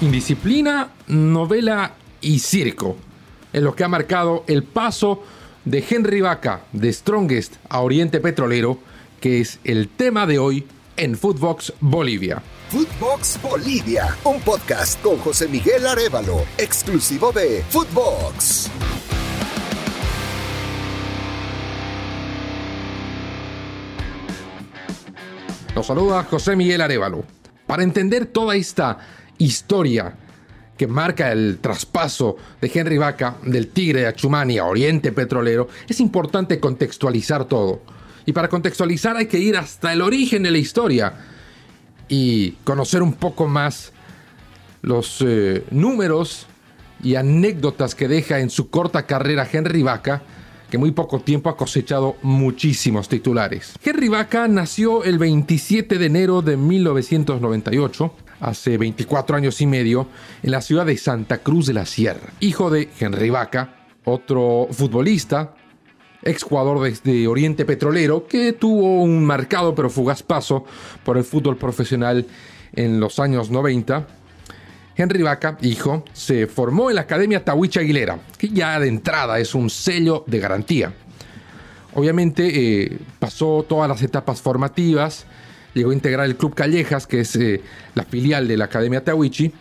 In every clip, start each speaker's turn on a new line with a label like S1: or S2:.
S1: Indisciplina, novela y circo. Es lo que ha marcado el paso de Henry Vaca de Strongest a Oriente Petrolero, que es el tema de hoy en Footbox Bolivia.
S2: Footbox Bolivia, un podcast con José Miguel Arevalo, exclusivo de Footbox.
S1: Nos saluda José Miguel Arevalo. Para entender toda esta historia que marca el traspaso de Henry Vaca del Tigre de Achumani a Oriente Petrolero, es importante contextualizar todo. Y para contextualizar hay que ir hasta el origen de la historia y conocer un poco más los eh, números y anécdotas que deja en su corta carrera Henry Vaca, que muy poco tiempo ha cosechado muchísimos titulares. Henry Vaca nació el 27 de enero de 1998 hace 24 años y medio en la ciudad de Santa Cruz de la Sierra. Hijo de Henry Vaca, otro futbolista, ex jugador de, Oriente Petrolero, que tuvo un marcado pero fugaz paso por el fútbol profesional en los años 90. Henry Vaca, hijo, se formó en la Academia Tawicha Aguilera, que ya de entrada es un sello de garantía. Obviamente eh, pasó todas las etapas formativas, llegó a integrar el Club Callejas, que es eh, la filial de la Academia Tawichi,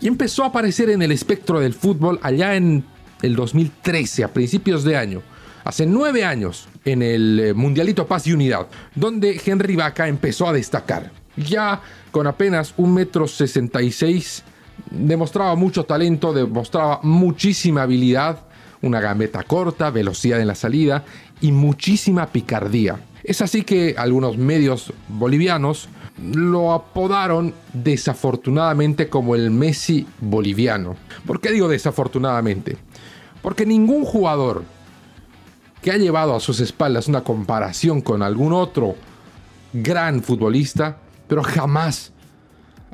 S1: y empezó a aparecer en el espectro del fútbol allá en el 2013, a principios de año, hace nueve años, en el eh, Mundialito Paz y Unidad, donde Henry Vaca empezó a destacar. Ya con apenas un metro sesenta y seis, demostraba mucho talento, demostraba muchísima habilidad, una gambeta corta, velocidad en la salida y muchísima picardía. Es así que algunos medios bolivianos lo apodaron desafortunadamente como el Messi boliviano. ¿Por qué digo desafortunadamente? Porque ningún jugador que ha llevado a sus espaldas una comparación con algún otro gran futbolista, pero jamás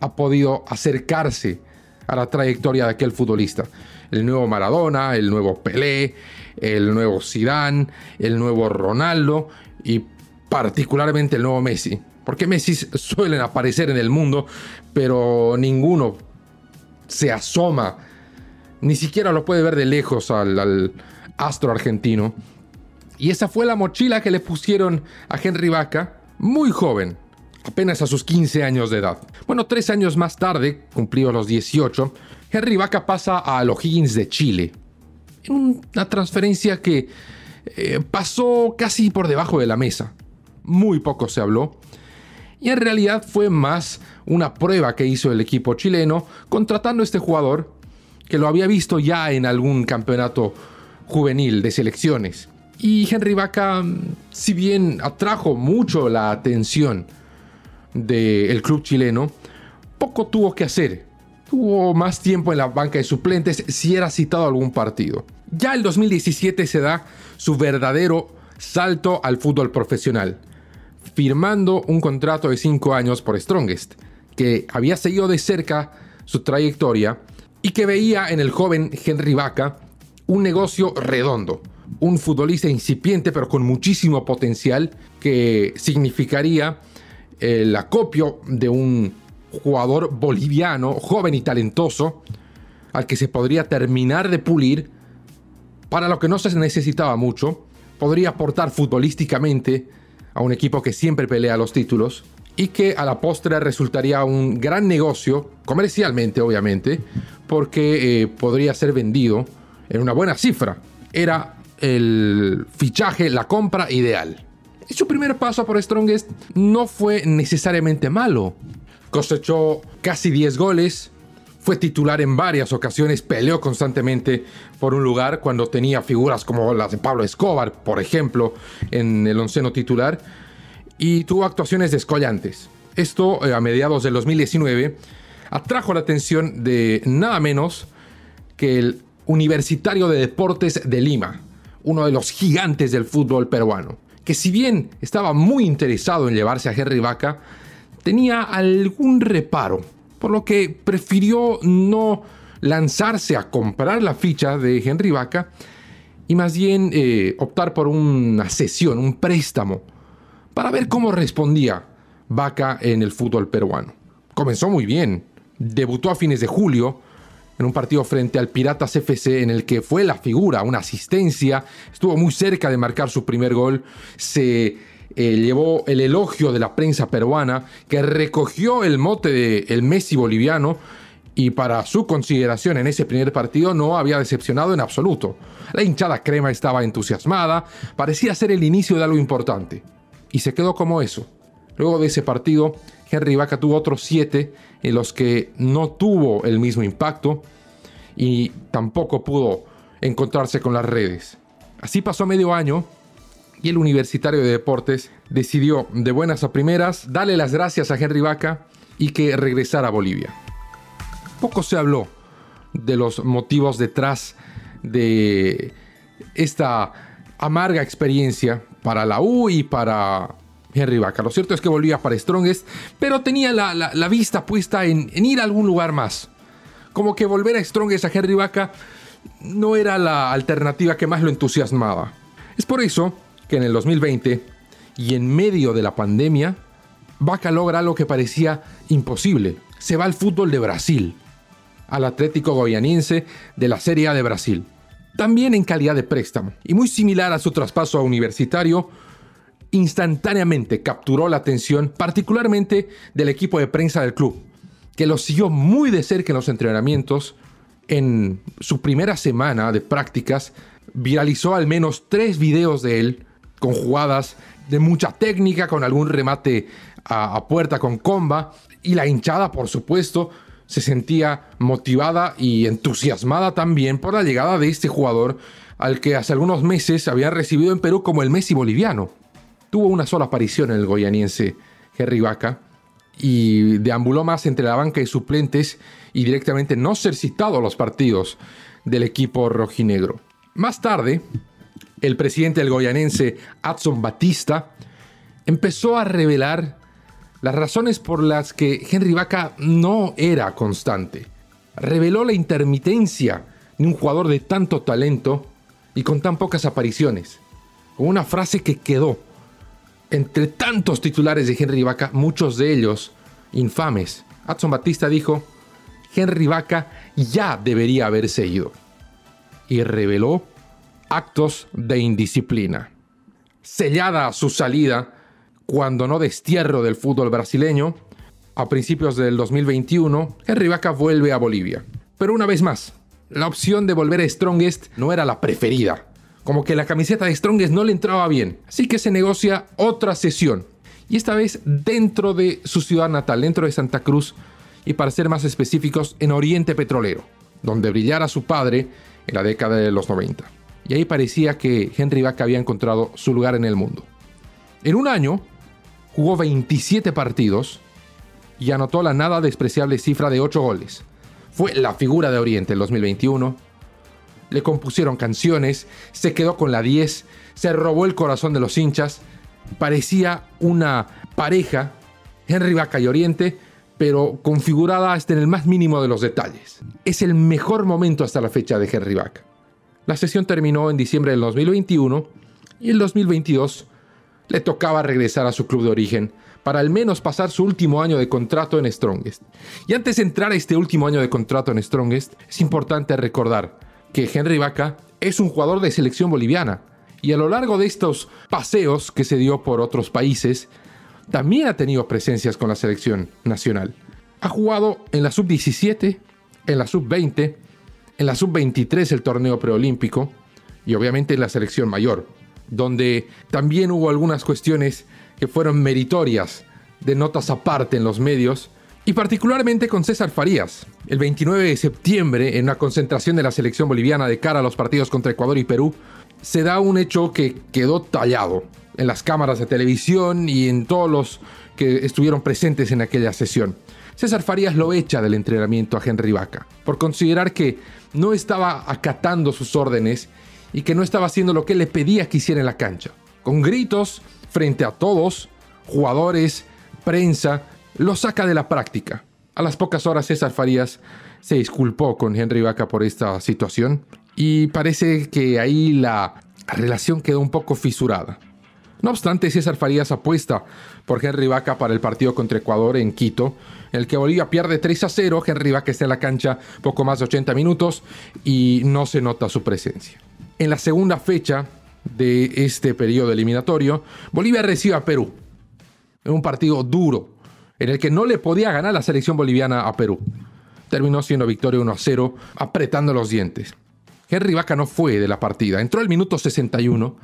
S1: ha podido acercarse a la trayectoria de aquel futbolista. El nuevo Maradona, el nuevo Pelé, el nuevo Zidane, el nuevo Ronaldo y particularmente el nuevo Messi. Porque Messi suelen aparecer en el mundo, pero ninguno se asoma, ni siquiera lo puede ver de lejos al, astro argentino. Y esa fue la mochila que le pusieron a Henry Vaca, muy joven, apenas a sus 15 años de edad. Bueno, tres años más tarde, cumplido los 18, Henry Vaca pasa a los Higgins de Chile. Una transferencia que eh, pasó casi por debajo de la mesa muy poco se habló. Y en realidad fue más una prueba que hizo el equipo chileno contratando a este jugador que lo había visto ya en algún campeonato juvenil de selecciones. Y Henry Vaca, si bien atrajo mucho la atención del club chileno, poco tuvo que hacer. Tuvo más tiempo en la banca de suplentes si era citado algún partido. Ya el 2017 se da su verdadero salto al fútbol profesional firmando un contrato de 5 años por Strongest, que había seguido de cerca su trayectoria y que veía en el joven Henry Vaca un negocio redondo, un futbolista incipiente pero con muchísimo potencial que significaría el acopio de un jugador boliviano, joven y talentoso, al que se podría terminar de pulir para lo que no se necesitaba mucho, podría aportar futbolísticamente a un equipo que siempre pelea los títulos y que a la postre resultaría un gran negocio, comercialmente obviamente, porque eh, podría ser vendido en una buena cifra. Era el fichaje, la compra ideal. Y su primer paso por Strongest no fue necesariamente malo. Cosechó casi 10 goles, fue titular en varias ocasiones, peleó constantemente por un lugar cuando tenía figuras como las de Pablo Escobar, por ejemplo, en el onceno titular, y tuvo actuaciones descollantes. Esto, eh, a mediados del 2019, atrajo la atención de nada menos que el Universitario de Deportes de Lima, uno de los gigantes del fútbol peruano, que si bien estaba muy interesado en llevarse a Henry Vaca, tenía algún reparo por lo que prefirió no lanzarse a comprar la ficha de Henry Vaca y más bien eh, optar por una cesión, un préstamo, para ver cómo respondía Vaca en el fútbol peruano. Comenzó muy bien, debutó a fines de julio en un partido frente al Piratas FC en el que fue la figura, una asistencia, estuvo muy cerca de marcar su primer gol, se eh, llevó el elogio de la prensa peruana, que recogió el mote de el Messi boliviano y para su consideración en ese primer partido no había decepcionado en absoluto. La hinchada crema estaba entusiasmada, parecía ser el inicio de algo importante. Y se quedó como eso. Luego de ese partido, Henry Vaca tuvo otros siete en los que no tuvo el mismo impacto y tampoco pudo encontrarse con las redes. Así pasó medio año y el Universitario de Deportes decidió de buenas a primeras darle las gracias a Henry Vaca y que regresara a Bolivia. Poco se habló de los motivos detrás de esta amarga experiencia para la U y para Henry Vaca. Lo cierto es que volvía para Strongest, pero tenía la, vista puesta en, en, ir a algún lugar más. Como que volver a Strongest a Henry Vaca no era la alternativa que más lo entusiasmaba. Es por eso que en el 2020 y en medio de la pandemia, Vaca logra algo que parecía imposible. Se va al fútbol de Brasil, al Atlético Goianiense de la Serie A de Brasil. También en calidad de préstamo. Y muy similar a su traspaso a universitario, instantáneamente capturó la atención particularmente del equipo de prensa del club, que lo siguió muy de cerca en los entrenamientos. En su primera semana de prácticas, viralizó al menos tres videos de él con jugadas de mucha técnica, con algún remate a, puerta con comba. Y la hinchada, por supuesto, se sentía motivada y entusiasmada también por la llegada de este jugador al que hace algunos meses había recibido en Perú como el Messi boliviano tuvo una sola aparición en el goyaniense Henry Vaca y deambuló más entre la banca y suplentes y directamente no ser citado a los partidos del equipo rojinegro. Más tarde, el presidente del goyanense, Adson Batista, empezó a revelar las razones por las que Henry Vaca no era constante. Reveló la intermitencia de un jugador de tanto talento y con tan pocas apariciones. Una frase que quedó entre tantos titulares de Henry Vaca, muchos de ellos infames, Adson Batista dijo, Henry Vaca ya debería haberse ido. Y reveló actos de indisciplina. Sellada su salida, cuando no destierro del fútbol brasileño, a principios del 2021, Henry Vaca vuelve a Bolivia. Pero una vez más, la opción de volver a Strongest no era la preferida como que la camiseta de Strongest no le entraba bien. Así que se negocia otra sesión. Y esta vez dentro de su ciudad natal, dentro de Santa Cruz, y para ser más específicos, en Oriente Petrolero, donde brillara su padre en la década de los 90. Y ahí parecía que Henry Vaca había encontrado su lugar en el mundo. En un año, jugó 27 partidos y anotó la nada despreciable cifra de 8 goles. Fue la figura de Oriente en 2021 le compusieron canciones, se quedó con la 10, se robó el corazón de los hinchas. Parecía una pareja, Henry Vaca y Oriente, pero configurada hasta en el más mínimo de los detalles. Es el mejor momento hasta la fecha de Henry Vaca. La sesión terminó en diciembre del 2021 y en 2022 le tocaba regresar a su club de origen para al menos pasar su último año de contrato en Strongest. Y antes de entrar a este último año de contrato en Strongest, es importante recordar que Henry Vaca es un jugador de selección boliviana y a lo largo de estos paseos que se dio por otros países, también ha tenido presencias con la selección nacional. Ha jugado en la sub-17, en la sub-20, en la sub-23 el torneo preolímpico y obviamente en la selección mayor, donde también hubo algunas cuestiones que fueron meritorias de notas aparte en los medios y particularmente con César Farías. El 29 de septiembre, en una concentración de la selección boliviana de cara a los partidos contra Ecuador y Perú, se da un hecho que quedó tallado en las cámaras de televisión y en todos los que estuvieron presentes en aquella sesión. César Farías lo echa del entrenamiento a Henry Vaca por considerar que no estaba acatando sus órdenes y que no estaba haciendo lo que le pedía que hiciera en la cancha. Con gritos frente a todos, jugadores, prensa, lo saca de la práctica. A las pocas horas César Farías se disculpó con Henry Vaca por esta situación y parece que ahí la relación quedó un poco fisurada. No obstante, César Farías apuesta por Henry Vaca para el partido contra Ecuador en Quito, en el que Bolivia pierde 3 a 0. Henry Vaca está en la cancha poco más de 80 minutos y no se nota su presencia. En la segunda fecha de este periodo eliminatorio, Bolivia recibe a Perú. En un partido duro, en el que no le podía ganar la selección boliviana a Perú. Terminó siendo victoria 1 a 0, apretando los dientes. Henry Vaca no fue de la partida. Entró al minuto 61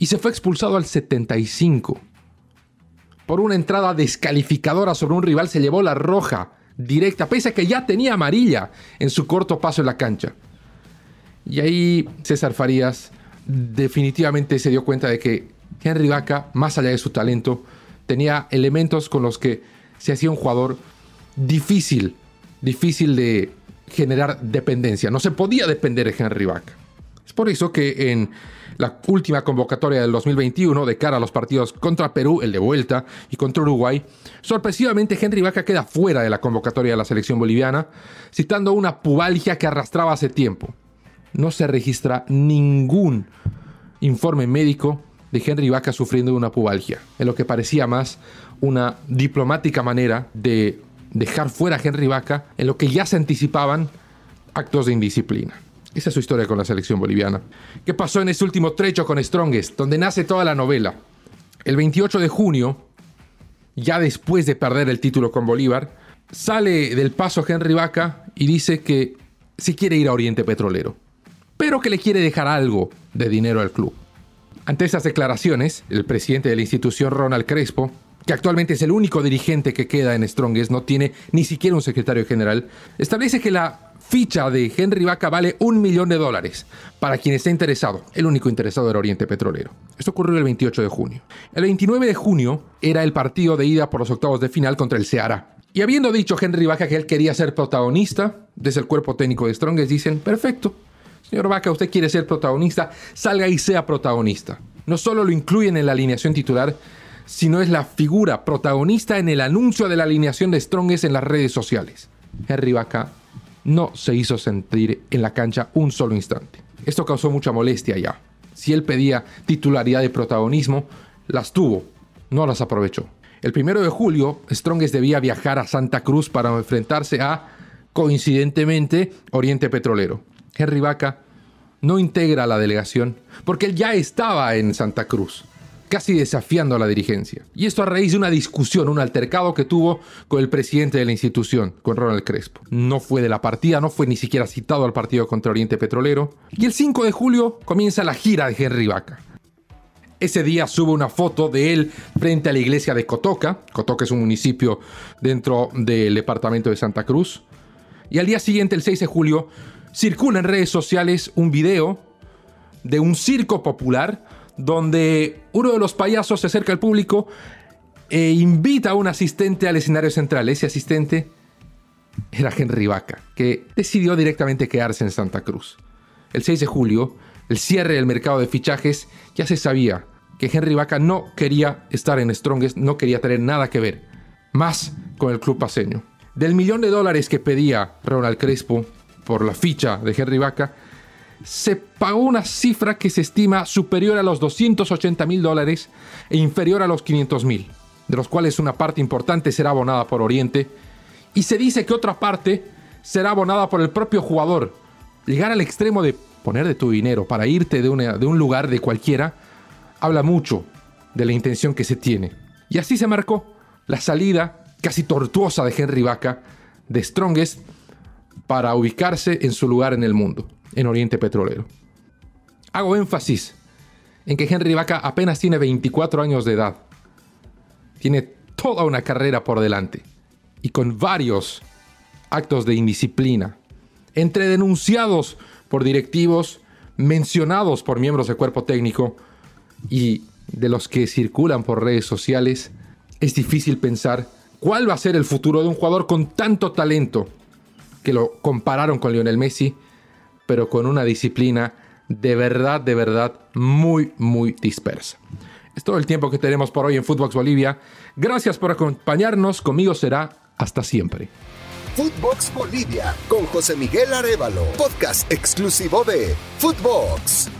S1: y se fue expulsado al 75. Por una entrada descalificadora sobre un rival se llevó la roja directa, pese a que ya tenía amarilla en su corto paso en la cancha. Y ahí César Farías definitivamente se dio cuenta de que Henry Vaca, más allá de su talento, tenía elementos con los que se hacía un jugador difícil, difícil de generar dependencia. No se podía depender de Henry Vaca. Es por eso que en la última convocatoria del 2021 de cara a los partidos contra Perú, el de vuelta, y contra Uruguay, sorpresivamente Henry Vaca queda fuera de la convocatoria de la selección boliviana, citando una pubalgia que arrastraba hace tiempo. No se registra ningún informe médico de Henry Vaca sufriendo de una pubalgia, en lo que parecía más una diplomática manera de dejar fuera a Henry Vaca en lo que ya se anticipaban actos de indisciplina. Esa es su historia con la selección boliviana. ¿Qué pasó en ese último trecho con Strongest, donde nace toda la novela? El 28 de junio, ya después de perder el título con Bolívar, sale del paso Henry Vaca y dice que se quiere ir a Oriente Petrolero, pero que le quiere dejar algo de dinero al club. Ante esas declaraciones, el presidente de la institución, Ronald Crespo, que actualmente es el único dirigente que queda en Strongest, no tiene ni siquiera un secretario general, establece que la ficha de Henry Vaca vale un millón de dólares para quien esté interesado. El único interesado era Oriente Petrolero. Esto ocurrió el 28 de junio. El 29 de junio era el partido de ida por los octavos de final contra el Ceará. Y habiendo dicho Henry Vaca que él quería ser protagonista, desde el cuerpo técnico de Strongest dicen, perfecto, señor Vaca, usted quiere ser protagonista, salga y sea protagonista. No solo lo incluyen en la alineación titular, sino es la figura protagonista en el anuncio de la alineación de Strongest en las redes sociales. Henry Vaca no se hizo sentir en la cancha un solo instante. Esto causó mucha molestia ya. Si él pedía titularidad de protagonismo, las tuvo, no las aprovechó. El primero de julio, Strongest debía viajar a Santa Cruz para enfrentarse a, coincidentemente, Oriente Petrolero. Henry Vaca no integra la delegación porque él ya estaba en Santa Cruz casi desafiando a la dirigencia. Y esto a raíz de una discusión, un altercado que tuvo con el presidente de la institución, con Ronald Crespo. No fue de la partida, no fue ni siquiera citado al partido contra Oriente Petrolero. Y el 5 de julio comienza la gira de Henry Vaca. Ese día sube una foto de él frente a la iglesia de Cotoca. Cotoca es un municipio dentro del departamento de Santa Cruz. Y al día siguiente, el 6 de julio, circula en redes sociales un video de un circo popular donde uno de los payasos se acerca al público e invita a un asistente al escenario central. Ese asistente era Henry Vaca, que decidió directamente quedarse en Santa Cruz. El 6 de julio, el cierre del mercado de fichajes, ya se sabía que Henry Vaca no quería estar en Strongest, no quería tener nada que ver más con el club paseño. Del millón de dólares que pedía Ronald Crespo por la ficha de Henry Vaca, se pagó una cifra que se estima superior a los 280 mil dólares e inferior a los 500 mil, de los cuales una parte importante será abonada por Oriente, y se dice que otra parte será abonada por el propio jugador. Llegar al extremo de poner de tu dinero para irte de, de un lugar de cualquiera, habla mucho de la intención que se tiene. Y así se marcó la salida casi tortuosa de Henry Vaca de Strongest para ubicarse en su lugar en el mundo en Oriente Petrolero. Hago énfasis en que Henry Vaca apenas tiene 24 años de edad. Tiene toda una carrera por delante y con varios actos de indisciplina, entre denunciados por directivos, mencionados por miembros del cuerpo técnico y de los que circulan por redes sociales, es difícil pensar cuál va a ser el futuro de un jugador con tanto talento que lo compararon con Lionel Messi pero con una disciplina de verdad, de verdad muy, muy dispersa. Es todo el tiempo que tenemos por hoy en Footbox Bolivia. Gracias por acompañarnos. Conmigo será hasta siempre.
S2: Footbox Bolivia con José Miguel Arevalo, podcast exclusivo de Footbox.